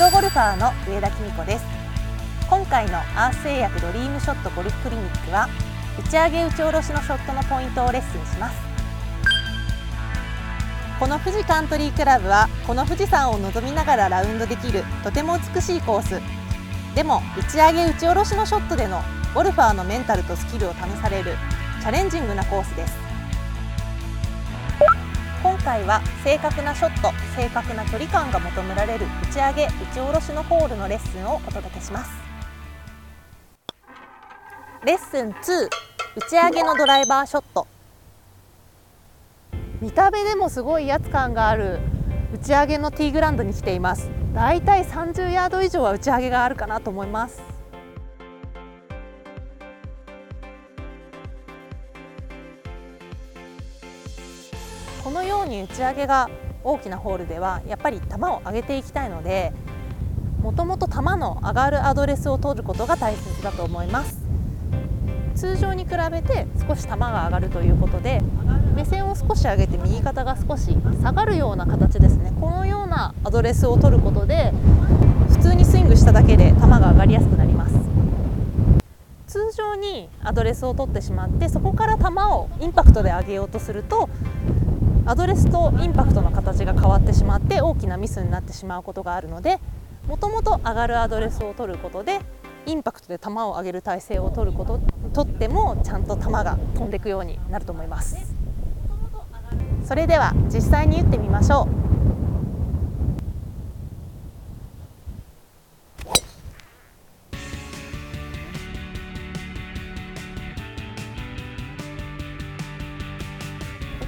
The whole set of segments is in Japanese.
ロゴルファーの上田紀美子です。今回のアース製薬ドリームショットゴルフクリニックは打ち上げ打ち下ろしのショットのポイントをレッスンします。この富士カントリークラブはこの富士山を望みながらラウンドできるとても美しいコース。でも打ち上げ打ち下ろしのショットでのゴルファーのメンタルとスキルを試されるチャレンジングなコースです。回は正確なショット正確な距離感が求められる打ち上げ打ち下ろしのホールのレッスンをお届けします。レッスン2打ち上げのドライバーショット。見た目でもすごい威圧感がある打ち上げのティーグラウンドに来ています。だいたい30ヤード以上は打ち上げがあるかなと思います。このように打ち上げが大きなホールではやっぱり球を上げていきたいのでもともと球の上がるアドレスを取ることが大切だと思います。通常に比べて少し球が上がるということで目線を少し上げて右肩が少し下がるような形ですね。このようなアドレスを取ることで普通にスイングしただけで球が上がりやすくなります。通常にアドレスを取ってしまってそこから球をインパクトで上げようとするとアドレスとインパクトの形が変わってしまって大きなミスになってしまうことがあるのでもともと上がるアドレスを取ることでインパクトで球を上げる体勢を取ること取ってもちゃんと球が飛んでいくようになると思います。それでは実際に打ってみましょう。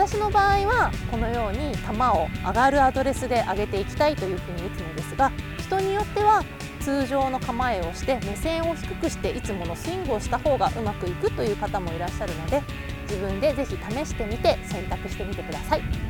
私の場合はこのように球を上がるアドレスで上げていきたいというふうに打つのですが人によっては通常の構えをして目線を低くしていつものスイングをした方がうまくいくという方もいらっしゃるので自分でぜひ試してみて選択してみてください。